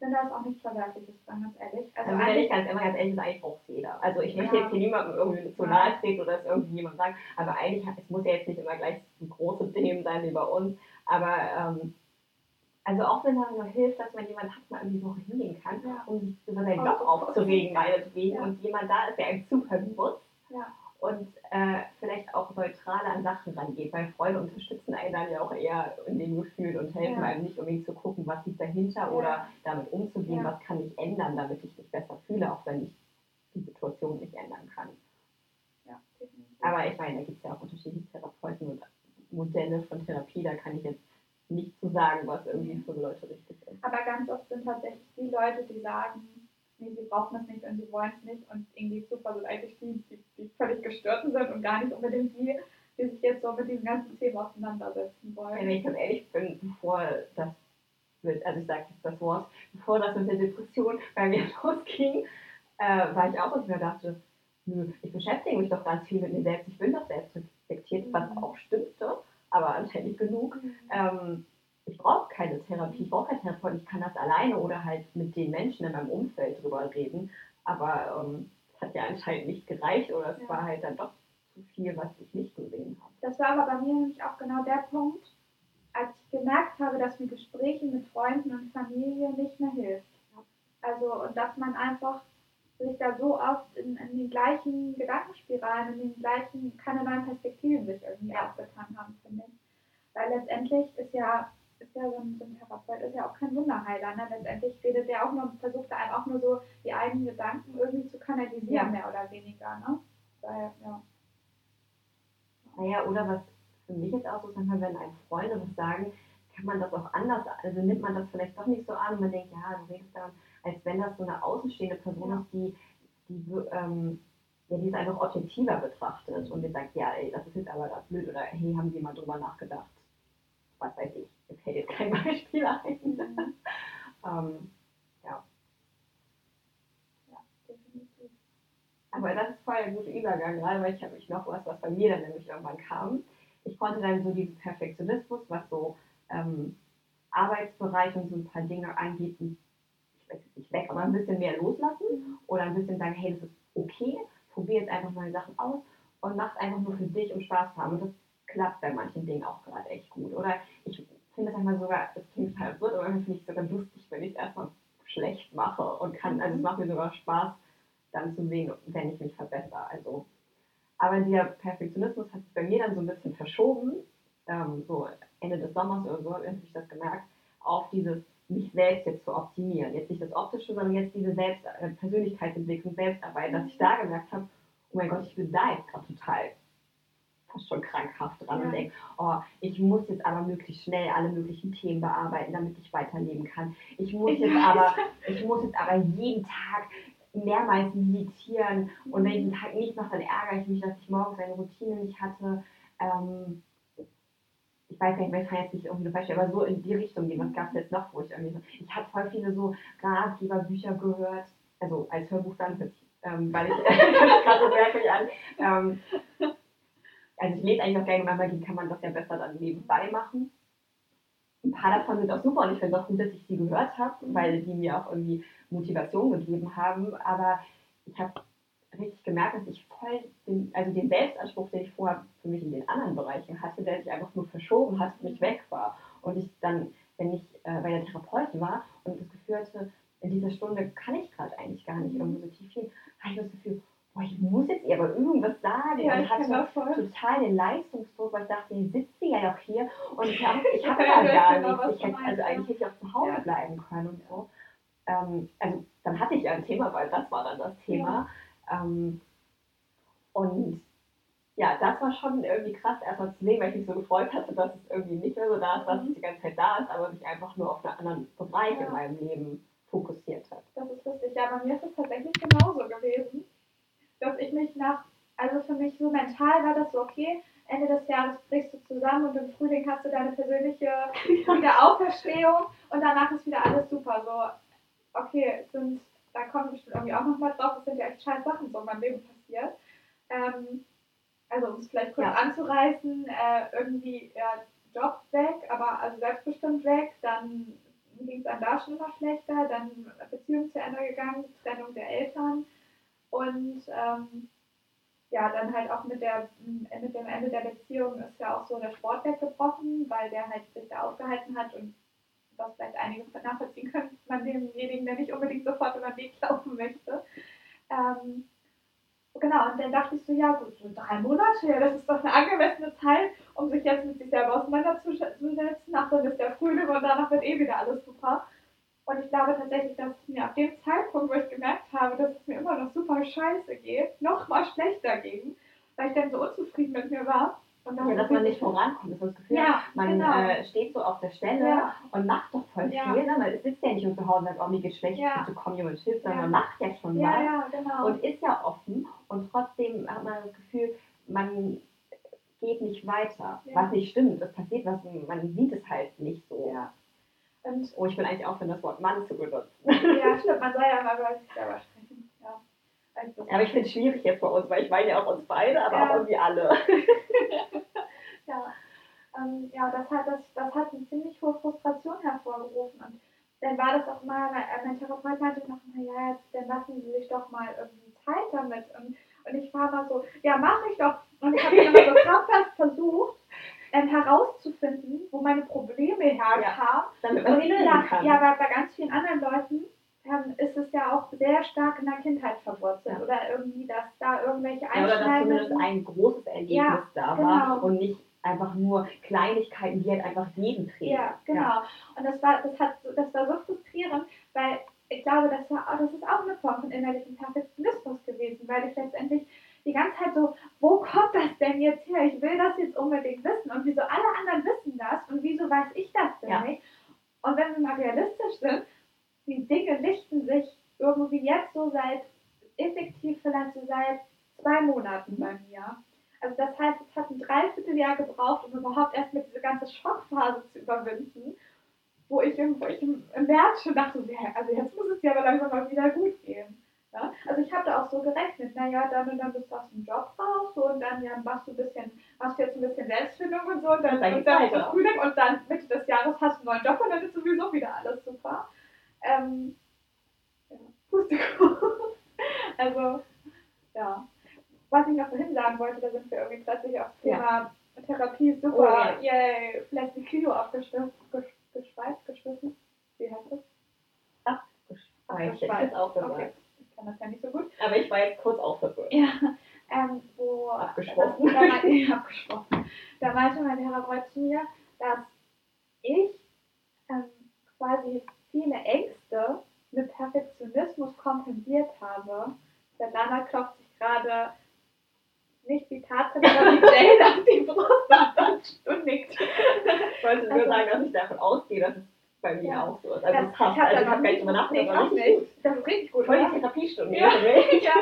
ich finde das auch nichts Verwerfliches dran, ganz ehrlich. Also, also wenn ich ganz, immer ganz ehrlich, ist eigentlich braucht jeder. Also ich möchte ja. jetzt hier niemandem irgendwie zu nahe treten oder es irgendwie jemand sagen, aber eigentlich, es muss ja jetzt nicht immer gleich große Themen sein wie bei uns, aber ähm, also auch wenn es nur hilft, dass man jemanden hat, mal irgendwie Woche hingehen kann, um sich über seinen Job aufzuregen, meinetwegen, ja. und jemand da ist, der einem zuhören muss ja. Und äh, vielleicht auch neutraler an Sachen rangeht, weil Freunde unterstützen einen dann ja auch eher in dem Gefühl und helfen einem nicht unbedingt zu gucken, was liegt dahinter oder damit umzugehen, was kann ich ändern, damit ich mich besser fühle, auch wenn ich die Situation nicht ändern kann. Aber ich meine, da gibt es ja auch unterschiedliche Therapeuten und Modelle von Therapie, da kann ich jetzt nicht zu sagen, was irgendwie für Leute richtig ist. Aber ganz oft sind tatsächlich die Leute, die sagen, nee, sie brauchen es nicht und sie wollen es nicht und irgendwie super sind eigentlich die, die, die völlig gestörten sind und gar nicht unbedingt die, die sich jetzt so mit diesem ganzen Thema auseinandersetzen wollen. wenn ich ganz ehrlich bin, bevor das mit, also ich sage jetzt das Wort, bevor das mit der Depression bei mir losging, äh, war ich auch, dass ich mir dachte, nö, ich beschäftige mich doch ganz viel mit mir selbst, ich bin doch selbst reflektiert, was mhm. auch stimmte, aber anscheinend genug. Mhm. Ähm, ich brauche keine Therapie, ich brauche keine Therapie, ich kann das alleine oder halt mit den Menschen in meinem Umfeld drüber reden. Aber ähm, es hat ja anscheinend nicht gereicht oder es ja. war halt dann doch zu viel, was ich nicht gesehen habe. Das war aber bei mir nämlich auch genau der Punkt, als ich gemerkt habe, dass mir Gespräche mit Freunden und Familie nicht mehr hilft. Also, und dass man einfach sich da so oft in, in den gleichen Gedankenspiralen, in den gleichen, keine neuen Perspektiven sich irgendwie ja. aufgetan haben, finde ich. Weil letztendlich ist ja, ist ja so ein, so ein Therapeut, ist ja auch kein Wunderheiler. Ne? Letztendlich redet der auch nur, versucht er einem auch nur so die eigenen Gedanken irgendwie zu kanalisieren, ja. mehr oder weniger. Ne? Weil, ja. Naja, oder was für mich jetzt auch so ist, wenn ein Freund was sagen, kann man das auch anders, also nimmt man das vielleicht doch nicht so an und man denkt, ja, du redest da als wenn das so eine außenstehende Person ist, die, die, ähm, ja, die es einfach objektiver betrachtet und die sagt, ja, ey, das ist jetzt aber da blöd oder hey, haben Sie mal drüber nachgedacht? Was weiß ich, mir fällt jetzt kein Beispiel ein. Mhm. ähm, ja. Ja, definitiv. Aber das ist voll ein guter Übergang, gerade weil ich habe mich noch was, was bei mir dann nämlich irgendwann kam. Ich konnte dann so diesen Perfektionismus, was so ähm, Arbeitsbereich und so ein paar Dinge angeht, weiß jetzt nicht weg, aber ein bisschen mehr loslassen oder ein bisschen sagen, hey, das ist okay, probier jetzt einfach neue Sachen aus und mach es einfach nur für dich, um Spaß zu haben. Und das klappt bei manchen Dingen auch gerade echt gut. Oder ich finde es manchmal sogar, das klingt total absurd, aber manchmal finde ich es sogar lustig, wenn ich es erstmal schlecht mache und kann, also es macht mir sogar Spaß, dann zu sehen, wenn ich mich verbessere. Also, aber dieser Perfektionismus hat sich bei mir dann so ein bisschen verschoben, ähm, so Ende des Sommers oder so, habe ich das gemerkt, auf dieses mich selbst jetzt zu optimieren. Jetzt nicht das Optische, sondern jetzt diese Selbst äh, Persönlichkeitsentwicklung, Selbstarbeit, dass ich da gemerkt habe, oh mein Gott, ich bin da jetzt gerade total fast schon krankhaft dran Ja. und denke, oh, ich muss jetzt aber möglichst schnell alle möglichen Themen bearbeiten, damit ich weiterleben kann. Ich muss Ich jetzt aber, ich muss jetzt aber jeden Tag mehrmals meditieren und wenn ich den Tag nicht mache, dann ärgere ich mich, dass ich morgens eine Routine nicht hatte. Ähm, ich weiß gar nicht ich kann jetzt nicht irgendwie Beispiel, aber so in die Richtung gehen. Was gab es jetzt noch, wo ich irgendwie so. Ich habe voll viele so Ratgeberbücher gehört, also als Hörbuch dann, ähm, weil ich gerade so merkwürdig an. Ähm, also ich lese eigentlich auch gerne, manchmal kann man das ja besser dann nebenbei machen. Ein paar davon sind auch super und ich finde es auch gut, dass ich sie gehört habe, weil die mir auch irgendwie Motivation gegeben haben. Aber ich habe richtig gemerkt, dass ich voll den, also den Selbstanspruch, den ich vorher für mich in den anderen Bereichen hatte, der sich einfach nur verschoben hat und mich weg war. Und ich dann, wenn ich äh, bei der Therapeutin war und das Gefühl hatte, in dieser Stunde kann ich gerade eigentlich gar nicht irgendwo so tief hin, hatte ich das Gefühl, boah, ich muss jetzt ihr aber irgendwas sagen Ja, und ich hatte voll. total den Leistungsdruck, weil ich dachte, ich sitze ja doch hier und ich habe ich hab Ja, ja gar genau, nichts. Ich hätte, also ja. eigentlich hätte ich auch zu Hause Ja. bleiben können und so. Ähm, also dann hatte ich ja ein Thema, weil das war dann das Thema. Ähm, und ja, das war schon irgendwie krass, erstmal zu sehen, weil ich mich so gefreut hatte, dass es irgendwie nicht mehr so da ist, dass es die ganze Zeit da ist, aber sich einfach nur auf einen anderen Bereich Ja. in meinem Leben fokussiert hat. Das ist lustig. Ja, bei mir ist es tatsächlich genauso gewesen, dass ich mich nach, also für mich so mental war das so, okay, Ende des Jahres brichst du zusammen und im Frühling hast du deine persönliche Wiederauferstehung und danach ist wieder alles super. So, okay, sind, da kommen wir bestimmt irgendwie auch nochmal drauf, es sind ja echt scheiß Sachen so in meinem Leben passiert. Ähm, also um es vielleicht kurz Ja. anzureißen, äh, irgendwie ja, Job weg, aber also selbstbestimmt weg, dann ging es einem da schon immer schlechter, dann Beziehung zu Ende gegangen, Trennung der Eltern und ähm, ja, dann halt auch mit, der, mit dem Ende der Beziehung ist ja auch so der Sport weggebrochen, weil der halt sich da aufgehalten hat und was vielleicht einige nachvollziehen können, man demjenigen, der nicht unbedingt sofort über den Weg laufen möchte. Ähm, genau, und dann dachte ich so, ja gut, so drei Monate, ja, das ist doch eine angemessene Zeit, um sich jetzt mit sich selber auseinanderzusetzen. Ach, dann ist der Frühling und danach wird eh wieder alles super. Und ich glaube tatsächlich, dass es mir ab dem Zeitpunkt, wo ich gemerkt habe, dass es mir immer noch super scheiße geht, noch mal schlechter ging, weil ich dann so unzufrieden mit mir war. Und dann Ja, dass man nicht vorankommt, ist das Gefühl, Ja, man genau. äh, steht so auf der Stelle Ja. und macht doch voll Ja. viel. Ne? Man sitzt ja nicht nur zu Hause und sagt, oh, mir geht's schlecht, Ja. bitte komm jemand hilft, sondern Ja. man macht ja schon Ja, was ja, genau. und ist ja offen und trotzdem hat man das Gefühl, man geht nicht weiter. Ja. Was nicht stimmt, es passiert was, man sieht es halt nicht so. Und Oh, ich bin eigentlich auch für das Wort Mann zu benutzen. ja, stimmt, man soll ja mal über sich selber sprechen. Ja. Also, Aber ich finde es schwierig jetzt bei uns, weil ich meine ja auch uns beide, aber Ja. auch irgendwie alle. Ja, ähm, ja das, hat, das, das hat eine ziemlich hohe Frustration hervorgerufen. Und dann war das auch mal, mein, äh, mein Therapeut meinte noch, naja, jetzt dann lassen Sie sich doch mal irgendwie Zeit damit. Und, und ich war mal so, ja, mache ich doch. Und ich habe dann immer so krampfhaft versucht, ähm, herauszufinden, wo meine Probleme herkamen. Man Und sie ja, ja, bei, bei ganz vielen anderen Leuten ähm, ist es ja auch sehr stark in der Kindheit verwurzelt. Ja. Oder irgendwie, dass da irgendwelche Ja, oder dass zumindest Einschneidungen... ein großes Erlebnis Ja, da genau. war und nicht einfach nur Kleinigkeiten, die halt einfach jeden trägt. Ja, genau. Und das war, das hat, so- das war so frustrierend, weil ich glaube, das war, auch- das ist auch eine Form von innerlichem Perfektionismus gewesen, weil ich letztendlich die ganze Zeit so, wo kommt das denn jetzt her? Ich will das jetzt unbedingt wissen Schockphase zu überwinden, wo ich, im- wo ich im, März schon dachte, so, ja, also jetzt muss es dir aber langsam mal wieder gut gehen. Ja? Also ich habe da auch so gerechnet, naja, dann und dann bist du aus dem Job raus so, und dann ja, machst du ein bisschen, machst jetzt ein bisschen Selbstfindung und so und dann, Dann und dann ist das Frühling und dann Mitte des Jahres hast du einen neuen Job und dann ist sowieso wieder alles super. Ähm, gut. also, ja. Was ich noch vorhin sagen wollte, da sind wir irgendwie plötzlich aufs Thema ja. Therapie super. Oh, ja. Yay, vielleicht ein Kilo abgeschweißt, geschwissen. Wie heißt das? Abgeschweißt. Ich auch okay. Ich kann das ja nicht so gut. Aber ich war jetzt kurz auch verwirrt. Ja, ähm, wo. Abgeschwossen. Das, da, meinte, abgeschwossen. Da meinte mein Therapeut zu mir, dass ich ähm, quasi viele Ängste mit Perfektionismus kompensiert habe. Der Lana klopft sich gerade nicht die Tatsache, sondern die Jane auf die Brust und nickt. Ich wollte nur also, sagen, dass ich davon ausgehe, dass es bei mir ja. auch so ist. Also, das, passt. Ich habe also, hab gar nicht drüber nachgedacht. Nee, das ist richtig gut. Voll die Therapiestunde. Ja. ja.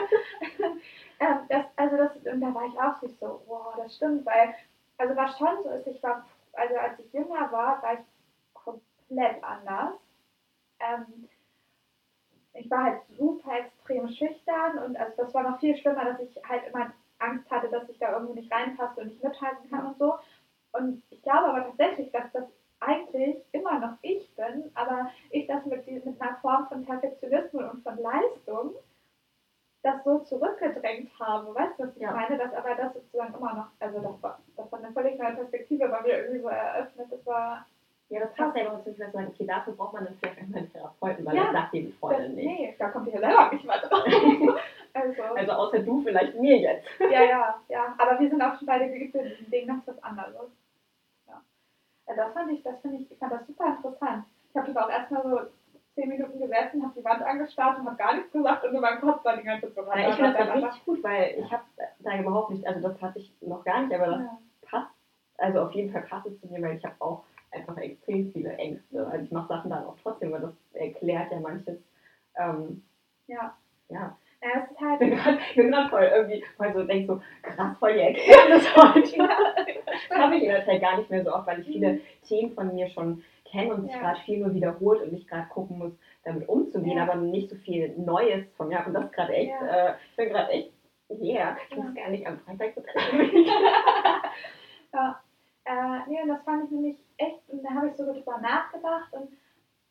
ähm, das, also das, und da war ich auch so, wow, das stimmt, weil, also was schon so ist, ich war, also als ich jünger war, war ich komplett anders. Ähm, ich war halt super extrem schüchtern und also das war noch viel schlimmer, dass ich halt immer Angst hatte, dass ich da irgendwo nicht reinpasse und nicht mithalten kann und so. Und ich glaube aber tatsächlich, dass das eigentlich immer noch ich bin, aber ich das mit, mit einer Form von Perfektionismus und von Leistung das so zurückgedrängt habe. Weißt du, was ich ja. meine? Dass aber das sozusagen immer noch, also das war, das war eine völlig neue Perspektive bei mir irgendwie so eröffnet. Das war ja, das passt ja noch zu sagen, okay, dafür braucht man dann vielleicht einmal einen Therapeuten, weil ja, das sagt die Freundin nicht. Nee, da kommt ihr ja selber nicht mal drauf. also, also außer du vielleicht mir jetzt. ja, ja, ja. Aber wir sind auch schon beide geübt in diesem Ding, das ist was anderes. Ja. ja das fand ich, das finde ich, ich fand das super interessant. Ich habe das auch erstmal so zehn Minuten gesessen, habe die Wand angestarrt und habe gar nichts gesagt und nur mein Kopf war die ganze Zeit. Ja, ich finde das richtig gut, weil ich habe da überhaupt nicht, also das hatte ich noch gar nicht, aber das ja. passt, also auf jeden Fall passt es zu mir, weil ich habe auch einfach extrem viele Ängste. Also ich mache Sachen dann auch trotzdem, weil das erklärt ja manches. Ähm, ja. Ja. Ja, es ist halt. Ich bin gerade voll irgendwie, weil so denkst so, krass, voll die Erkenntnis heute. das habe ich in der Zeit gar nicht mehr so oft, weil ich viele mhm. Themen von mir schon kenne und sich ja. gerade viel nur wiederholt und ich gerade gucken muss, damit umzugehen, ja. aber nicht so viel Neues von mir. Und das ist gerade echt, ja. äh, ich bin gerade echt, yeah, ich muss gar nicht am Freitag so Ja. Äh, nee, und das fand ich nämlich echt, und da habe ich so drüber nachgedacht und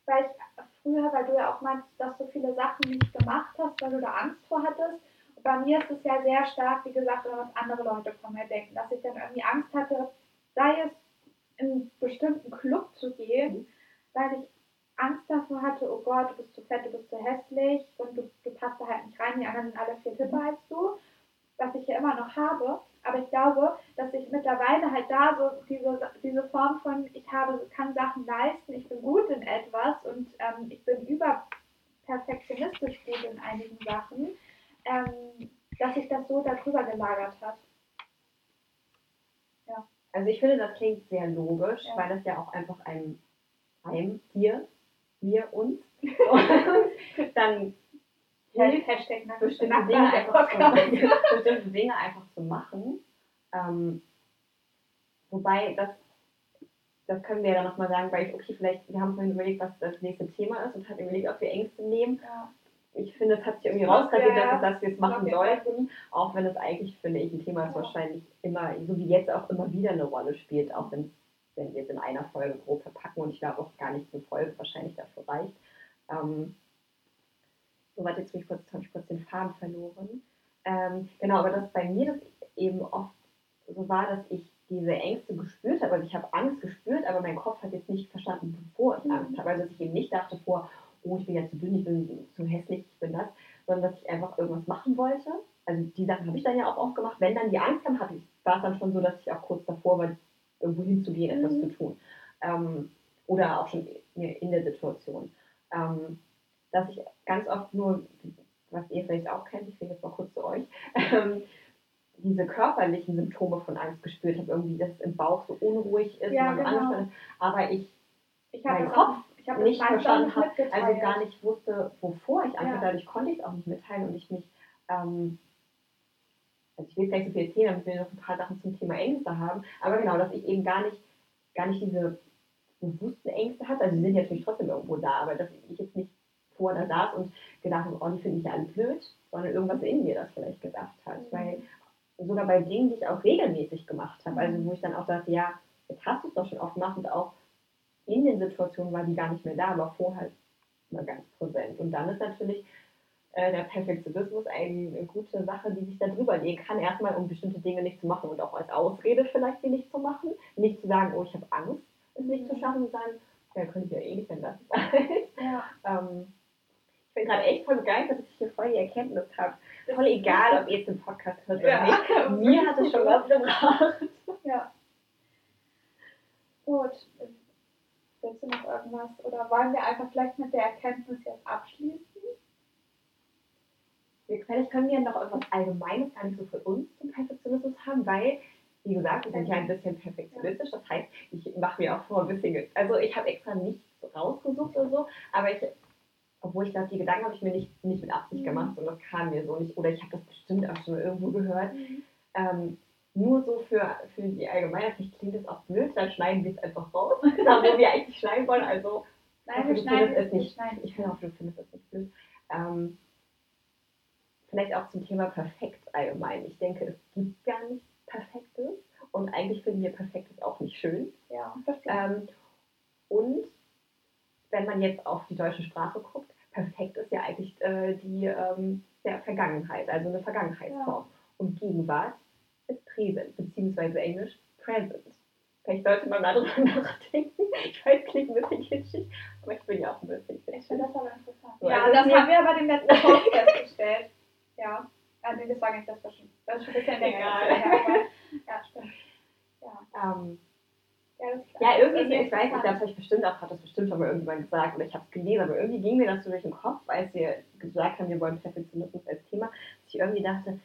weil ich früher, weil du ja auch meinst, dass du viele Sachen nicht gemacht hast, weil du da Angst vor hattest. Bei mir ist es ja sehr stark, wie gesagt, was andere Leute von mir denken, dass ich dann irgendwie Angst hatte, sei es in einen bestimmten Club zu gehen, weil ich Angst davor hatte, oh Gott, du bist zu fett, du bist zu hässlich und du, du passt da halt nicht rein, die anderen sind alle viel hipper als du, was ich ja immer noch habe. Aber ich glaube, dass ich mittlerweile halt da so diese, diese Form von, ich habe, kann Sachen leisten, ich bin gut in etwas und ähm, ich bin überperfektionistisch gut in einigen Sachen, ähm, dass sich das so darüber gelagert hat. Ja. Also ich finde, das klingt sehr logisch, ja. weil das ja auch einfach einem, einem, dir, wir, uns, dann Hashtag bestimmte Dinge, einfach zu, bestimmte Dinge einfach zu machen. Ähm, wobei, das, das können wir ja dann nochmal sagen, weil ich, okay, vielleicht, wir haben vorhin überlegt, was das nächste Thema ist und haben überlegt, ob wir Ängste nehmen. Ja. Ich finde, es hat sich irgendwie rauskritiert, ja, dass, wir es machen sollten, auch wenn es eigentlich, finde ich, ein Thema ist, wahrscheinlich immer, so wie jetzt auch immer wieder eine Rolle spielt, auch wenn wenn wir es in einer Folge grob verpacken und ich glaube auch gar nicht eine Folge wahrscheinlich dafür reicht. Ähm, so weit jetzt habe ich kurz, habe ich kurz den Faden verloren. Ähm, genau, aber das bei mir das eben oft so war, dass ich diese Ängste gespürt habe. Also ich habe Angst gespürt, aber mein Kopf hat jetzt nicht verstanden, bevor ich Angst habe. Also dass ich eben nicht dachte vor, oh, ich bin ja zu dünn, ich bin zu hässlich, ich bin das, sondern dass ich einfach irgendwas machen wollte. Also die Sachen habe ich dann ja auch oft gemacht. Wenn dann die Angst kam, hatte ich, war es dann schon so, dass ich auch kurz davor war, irgendwo hinzugehen, etwas mhm. zu tun. Ähm, oder auch schon in der Situation. Ähm, dass ich ganz oft nur, was ihr vielleicht auch kennt, ich rede jetzt mal kurz zu euch, ähm, diese körperlichen Symptome von Angst gespürt habe, irgendwie, dass es im Bauch so unruhig ist ja, genau. angespannt ist, aber ich, ich meinen Kopf ich nicht verstanden habe, also gar nicht wusste, wovor ich Angst ja. dadurch konnte ich es auch nicht mitteilen und ich mich, ähm, also ich will jetzt nicht so viel erzählen, damit wir noch ein paar Sachen zum Thema Ängste haben, aber genau, dass ich eben gar nicht, gar nicht diese bewussten Ängste hatte, also die sind natürlich trotzdem irgendwo da, aber dass ich jetzt nicht vor da saß und gedacht habe, oh, die finde ich ja alle blöd, sondern irgendwas in mir das vielleicht gedacht hat. Mhm. Weil sogar bei Dingen, die ich auch regelmäßig gemacht habe, also wo ich dann auch dachte, ja, jetzt hast du es doch schon oft gemacht und auch in den Situationen war die gar nicht mehr da, aber vorher halt immer ganz präsent. Und dann ist natürlich äh, der Perfektionismus eine gute Sache, die sich da drüber legen kann, erstmal um bestimmte Dinge nicht zu machen und auch als Ausrede vielleicht sie nicht zu machen. Nicht zu sagen, oh, ich habe Angst, es nicht zu schaffen, und sagen, ja, könnte ich ja eh nicht, wenn das. Ja. ähm, ich bin gerade echt voll begeistert, dass ich hier voll die Erkenntnis habe. Voll egal, ob ihr jetzt den Podcast hört oder ja. nicht. Mir hat es schon was gebracht. Ja. Gut. Willst du noch irgendwas? Oder wollen wir einfach vielleicht mit der Erkenntnis jetzt abschließen? Vielleicht können wir noch etwas Allgemeines gar nicht so für uns zum Perfektionismus haben, weil, wie gesagt, wir sind ja ein bisschen perfektionistisch. Das heißt, ich mache mir auch vor ein bisschen, also ich habe extra nichts rausgesucht oder so, aber ich, obwohl ich glaube, die Gedanken habe ich mir nicht, nicht mit Absicht mhm. gemacht, sondern das kam mir so nicht, oder ich habe das bestimmt auch schon irgendwo gehört. Mhm. Ähm, nur so für, für die Allgemeinheit, vielleicht klingt das auch blöd, dann schneiden wir es einfach raus, da wo wir eigentlich schneiden wollen. Also, Nein, wir schneiden es nicht. Ich finde auch, du findest es nicht blöd. Ähm, vielleicht auch zum Thema perfekt allgemein. Ich denke, es gibt gar nichts Perfektes und eigentlich finden wir Perfektes auch nicht schön. Ja, ähm, und wenn man jetzt auf die deutsche Sprache guckt, perfekt ist ja eigentlich äh, die ähm, der Vergangenheit, also eine Vergangenheitsform. Ja. Und Gegenwart Präsent, beziehungsweise Englisch Present. Vielleicht sollte man darüber nachdenken. Ich weiß, klingt ein bisschen kitschig, aber ich bin ja auch ein bisschen kitschig. Ich finde das aber interessant. Ja, also das haben wir bei dem letzten Post festgestellt. Ja, also das war nicht das war schon, das ist schon ein bisschen länger. Egal. ja, stimmt. Ja. Ähm, ja, ja, irgendwie, ich weiß nicht, das habe ich bestimmt auch, hat das bestimmt schon mal irgendwann gesagt oder ich habe es gelesen, aber irgendwie ging mir das so durch den Kopf, als wir gesagt haben, wir wollen Perfektionismus als Thema, dass ich irgendwie dachte,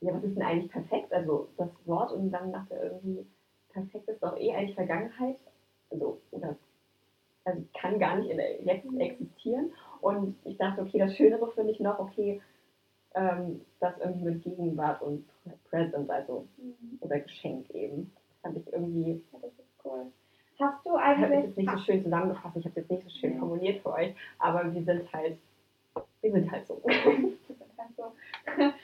ja, was ist denn eigentlich perfekt? Also das Wort und dann dachte irgendwie, perfekt ist doch eh eigentlich Vergangenheit, also oder also kann gar nicht in der, jetzt existieren. Und ich dachte, okay, das Schönere finde ich noch, okay, ähm, das irgendwie mit Gegenwart und Present, also mhm. oder Geschenk eben. Das fand ich irgendwie. Ja, das ist cool. Hast du eigentlich. Ich habe es jetzt nicht so schön zusammengefasst, ich habe es jetzt nicht so schön formuliert für euch, aber wir sind halt, wir sind halt so. wir sind halt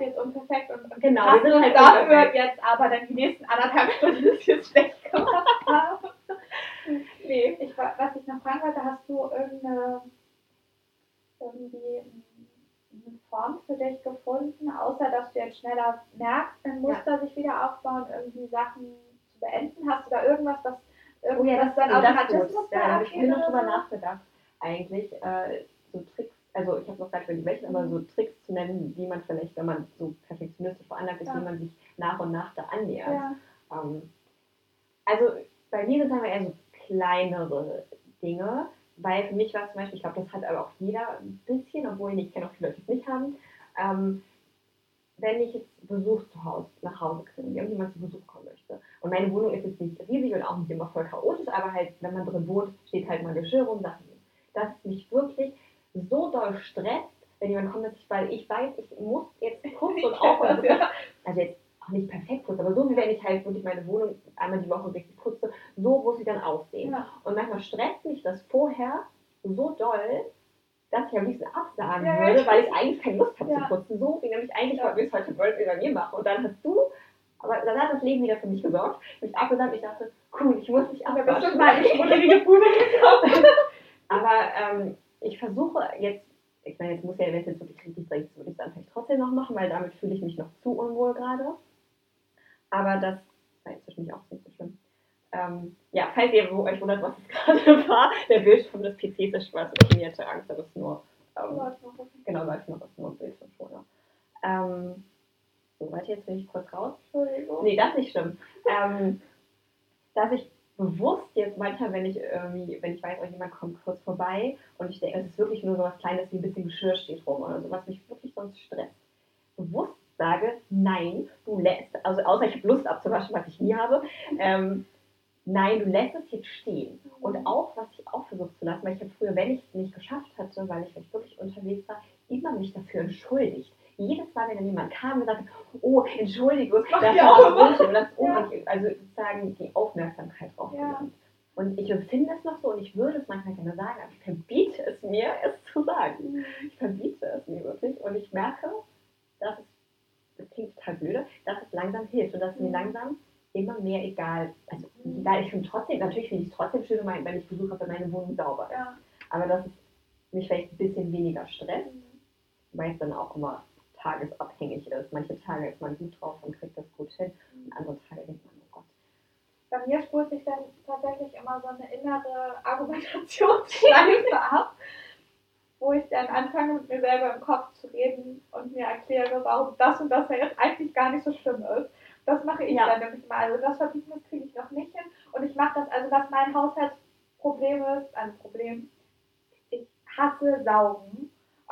jetzt unperfekt und, und genau, wir sind halt dafür unperfekt. jetzt aber dann die nächsten anderthalb Stunden ist jetzt schlecht gemacht haben. nee, ich, was ich noch fragen wollte, hast du irgendeine irgendwie eine Form für dich gefunden, außer dass du jetzt schneller merkst, wenn Muster ja. sich wieder aufbauen, irgendwie Sachen zu beenden? Hast du da irgendwas, was irgendwas oh ja, das, dann Automatismus ja, da habe ich mir noch drüber nachgedacht. Eigentlich äh, so Tricks, also ich habe noch gar nicht die welchen, aber so Tricks zu nennen, wie man vielleicht, wenn man so perfektionistisch veranlagt ist, ja. wie man sich nach und nach da annähert. Ja. Ähm, also bei mir sind es eher so kleinere Dinge, weil für mich war es zum Beispiel, ich glaube, das hat aber auch jeder ein bisschen, obwohl ich kenne auch viele Leute, die es nicht haben. Ähm, wenn ich jetzt Besuch zu Hause, nach Hause kriege, irgendjemand zu Besuch kommen möchte. Und meine Wohnung ist jetzt nicht riesig und auch nicht immer voll chaotisch, aber halt, wenn man drin wohnt, steht halt mal Geschirr rum, Sachen. Das mich wirklich so doll stresst, wenn jemand kommt, dass ich, weil ich weiß, ich muss jetzt putzen und aufräumen. Also jetzt auch nicht perfekt putzen, aber so wie wenn ich halt wirklich meine Wohnung einmal die Woche richtig putze, so muss sie dann aussehen. Ja. Und manchmal stresst mich das vorher so doll, dass ich am liebsten absagen ja, würde, weil ich eigentlich keine Lust habe ja. zu putzen. So wie nämlich eigentlich ja. wir es heute World bei mir machen. Und dann hast du, aber dann hat das Leben wieder für mich gesorgt. Ich habe abgesagt, ich dachte, cool, ich muss nicht abwaschen, ich schmuddelige Bude gekauft Aber ähm, ich versuche jetzt ich meine, jetzt muss ja, wenn es jetzt wirklich richtig dreht, würde ich es dann vielleicht trotzdem noch machen, weil damit fühle ich mich noch zu unwohl gerade. Aber das war inzwischen auch nicht so schlimm. Ähm, ja, falls ihr euch wundert, was es gerade war, der Bildschirm des PCs ist schwarz. Ich hatte Angst, aber es ist nur. Ähm, genau, weil es noch ist nur ein Bildschirm vorher. Ähm, so, warte, jetzt will ich kurz raus. Entschuldigung. Nee, das ist nicht schlimm. Ähm, dass ich bewusst jetzt manchmal, wenn ich irgendwie, wenn ich weiß, oh, jemand kommt kurz vorbei und ich denke, es ist wirklich nur so was Kleines wie ein bisschen Geschirr steht rum oder so, was mich wirklich sonst stresst. Bewusst sage, nein, du lässt, also außer ich habe Lust abzuwaschen, was ich nie habe, ähm, nein, du lässt es jetzt stehen. Und auch, was ich auch versucht zu lassen, weil ich habe früher, wenn ich es nicht geschafft hatte, weil ich wirklich unterwegs war, immer mich dafür entschuldigt. Jedes Mal, wenn dann jemand kam und sagte, oh, Entschuldigung, das war ja. und das ja. also sozusagen die Aufmerksamkeit drauf ja. Und ich empfinde es noch so und ich würde es manchmal gerne sagen, aber ich verbiete es mir, es zu sagen. Mhm. Ich verbiete es mir wirklich und ich merke, dass es das klingt total blöde, dass es langsam hilft und dass es mir mhm. langsam immer mehr egal, also mhm. egal, ich finde trotzdem, natürlich finde ich es trotzdem schön, wenn ich Besuch habe, wenn meine Wohnung sauber ist. Ja. Aber dass es mich vielleicht ein bisschen weniger stresst. Weil es dann auch immer tagesabhängig ist. Manche Tage ist man gut drauf und kriegt das gut hin und andere Tage denkt man, oh Gott. Bei mir spult sich dann tatsächlich immer so eine innere Argumentationsschleife ab, wo ich dann anfange mit mir selber im Kopf zu reden und mir erkläre, warum das und das ja jetzt eigentlich gar nicht so schlimm ist. Das mache ich Ja. dann nämlich mal. Also das verbieten, kriege ich noch nicht hin. Und ich mache das, also was mein Haushaltsproblem ist, ein Problem, ich hasse Saugen.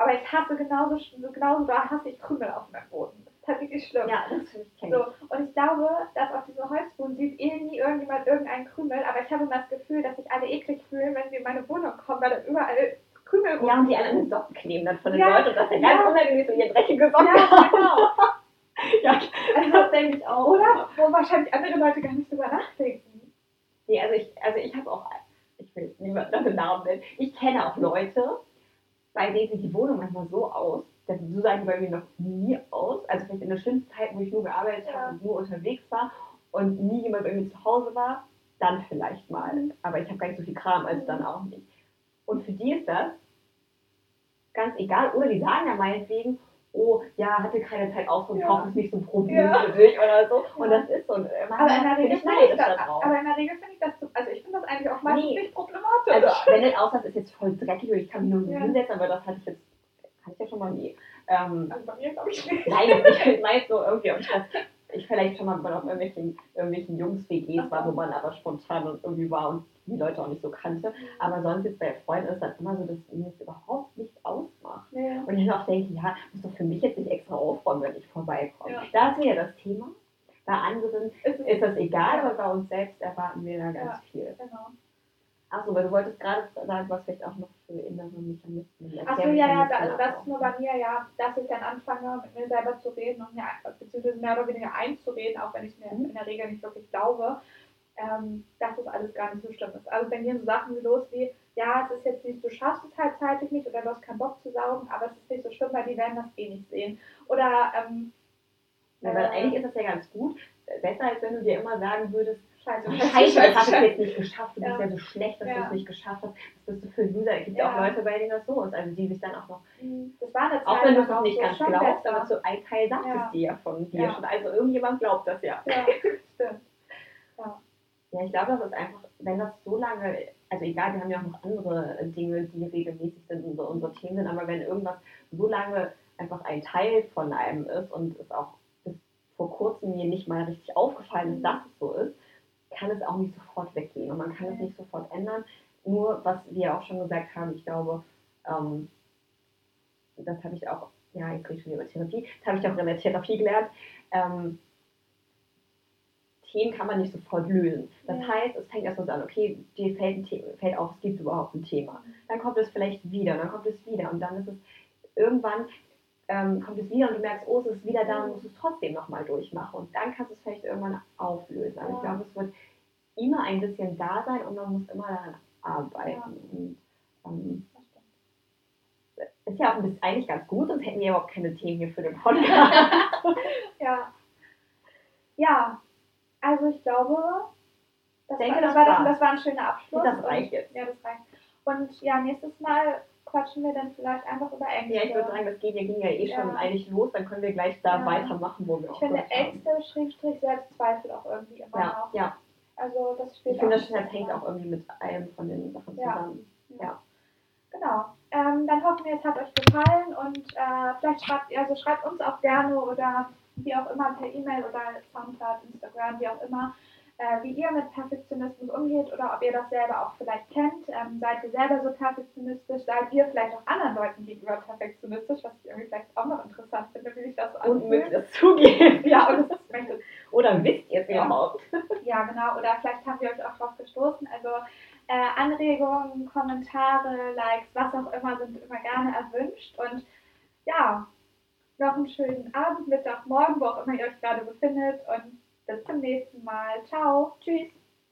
Aber ich hasse genauso, genauso da hasse ich Krümel auf meinem Boden. Das ist tatsächlich schlimm. Ja, das finde ich So, und ich glaube, dass auf diese Holzboden sieht eh nie irgendjemand irgendeinen Krümel, aber ich habe immer das Gefühl, dass sich alle eklig fühlen, wenn sie in meine Wohnung kommen, weil da überall Krümel ich. Ja, und die rumliegen. anderen Socken kleben dann von den Ja. Leuten und das ist ja ganz unangenehm, so ihr dreckige Socken. Ja, genau. ja, Also, das denke ich auch. Oder? Wo wahrscheinlich andere Leute gar nicht drüber nachdenken. Nee, also ich, also ich habe auch, ich will niemanden einen Namen nennen, ich kenne auch Leute, bei denen sieht die Wohnung manchmal so aus, dass so sagen bei mir noch nie aus. Also vielleicht in der schlimmsten Zeit, wo ich nur gearbeitet Ja. habe und nur unterwegs war und nie jemand bei mir zu Hause war, dann vielleicht mal. Mhm. Aber ich habe gar nicht so viel Kram, also dann auch nicht. Und für die ist das ganz egal. Oder die sagen ja meinetwegen, oh, ja, hatte keine Zeit aufzuräumen, Ja. kaufen ist nicht so ein Problem Ja. für dich oder so. Und Ja. das ist so. Aber in der Regel finde ich das, aber in der Regel finde ich das, so- also ich finde das eigentlich auch meistens Nee. nicht problematisch. Also wenn es aussieht, ist jetzt voll dreckig und ich kann mich nur so Ja. hinsetzen, aber das hatte ich jetzt, hatte ich ja schon mal nie. Ähm, Also bei mir glaube ich nicht. nein, ich meine so irgendwie, ob ich das, ich vielleicht schon mal bei irgendwelchen, irgendwelchen Jungs-WGs war, wo man aber spontan und irgendwie war und die Leute auch nicht so kannte. Aber sonst jetzt bei Freunden ist das immer so, dass mir das überhaupt nichts ausmacht. Nee. Und ich dann auch denke, ja, muss doch für mich jetzt nicht extra aufräumen, wenn ich vorbeikomme. Ja. Da ist wieder das Thema. Bei anderen Ist ist das egal, aber bei uns selbst erwarten wir da ganz Ja. viel. Genau. Achso, weil du wolltest gerade sagen, was vielleicht auch noch für innere Mechanismen Achso, ja, ja, also das ist nur bei mir, ja, dass ich dann anfange, mit mir selber zu reden und mir, beziehungsweise mehr oder weniger einzureden, auch wenn ich es mir Mhm. in der Regel nicht wirklich glaube, ähm, dass das alles gar nicht so schlimm ist. Also bei mir so Sachen los wie, ja, es ist jetzt nicht, du schaffst es halt zeitlich nicht oder du hast keinen Bock zu saugen, aber es ist nicht so schlimm, weil die werden das eh nicht sehen. Oder, ähm, Ja, weil äh, eigentlich ist das ja ganz gut. Besser, als wenn du dir immer sagen würdest, scheiße, oh, scheiße, das hast du jetzt nicht geschafft, du bist Ja. ja so schlecht, dass du Ja. es nicht geschafft hast. Was bist du für Loser? Es gibt ja auch. Leute, bei denen das so ist. Also die sich dann auch noch, Das war Zeit auch wenn du es nicht so ganz glaubst, aber so ein Teil sagt es dir ja von dir schon. Also irgendjemand glaubt das ja. Ja, stimmt. Ja, ich glaube, das ist einfach, wenn das so lange, also egal, wir haben ja auch noch andere Dinge, die regelmäßig sind so unsere Themen sind, aber wenn irgendwas so lange einfach ein Teil von einem ist und es auch bis vor kurzem mir nicht mal richtig aufgefallen ist, dass es so ist, kann es auch nicht sofort weggehen und man kann es nicht sofort ändern. Nur, was wir auch schon gesagt haben, ich glaube, ähm, das habe ich auch, ja, jetzt rede ich schon über Therapie, das habe ich auch in der Therapie gelernt, ähm, Themen kann man nicht sofort lösen. Das Ja. heißt, es fängt erstmal so an, okay, dir fällt, ein The fällt auf, es gibt überhaupt ein Thema. Dann kommt es vielleicht wieder, dann kommt es wieder und dann ist es irgendwann ähm, kommt es wieder und du merkst, oh, es ist wieder da und musst es trotzdem nochmal durchmachen. Und dann kannst du es vielleicht irgendwann auflösen. Aber ich Ja. glaube, es wird immer ein bisschen da sein und man muss immer daran arbeiten. Und, ähm, ist ja auch ein bisschen, eigentlich ganz gut, sonst hätten wir überhaupt keine Themen hier für den Podcast. Ja. Ja, also ich glaube, das, denke, war, das, war, das, das war ein schöner Abschluss. Das reicht Und- jetzt. Ja, das reicht. Und ja, nächstes Mal quatschen wir dann vielleicht einfach über Ängste. ja, ich würde sagen, das geht ja, ging ja eh schon Ja. eigentlich los, dann können wir gleich da Ja. weitermachen, wo wir ich auch finde gehört haben. Ängste, Schrägstrich, Selbstzweifel auch irgendwie immer Ja, noch. ja. Also das spielt Ich finde, auch das das hängt auch irgendwie mit einem von den Sachen Ja. zusammen. Genau. Ähm, dann hoffen wir, es hat euch gefallen und äh, vielleicht schreibt ihr, also schreibt uns auch gerne oder wie auch immer per E-Mail oder Soundcloud, Instagram, wie auch immer, äh, wie ihr mit Perfektionismus umgeht oder ob ihr das selber auch vielleicht kennt. Ähm, seid ihr selber so perfektionistisch? Seid ihr vielleicht auch anderen Leuten gegenüber perfektionistisch, was ich irgendwie vielleicht auch noch interessant finde, wie sich das so anfühlt. es zugeben. Ja, und das möchte Oder wisst ihr es Ja. überhaupt? Ja, genau. Oder vielleicht haben wir euch auch drauf gestoßen. Also äh, Anregungen, Kommentare, Likes, was auch immer sind immer gerne erwünscht. Und ja, noch einen schönen Abend, Mittag, Morgen, wo auch immer ihr euch gerade befindet. Und bis zum nächsten Mal. Ciao. Tschüss.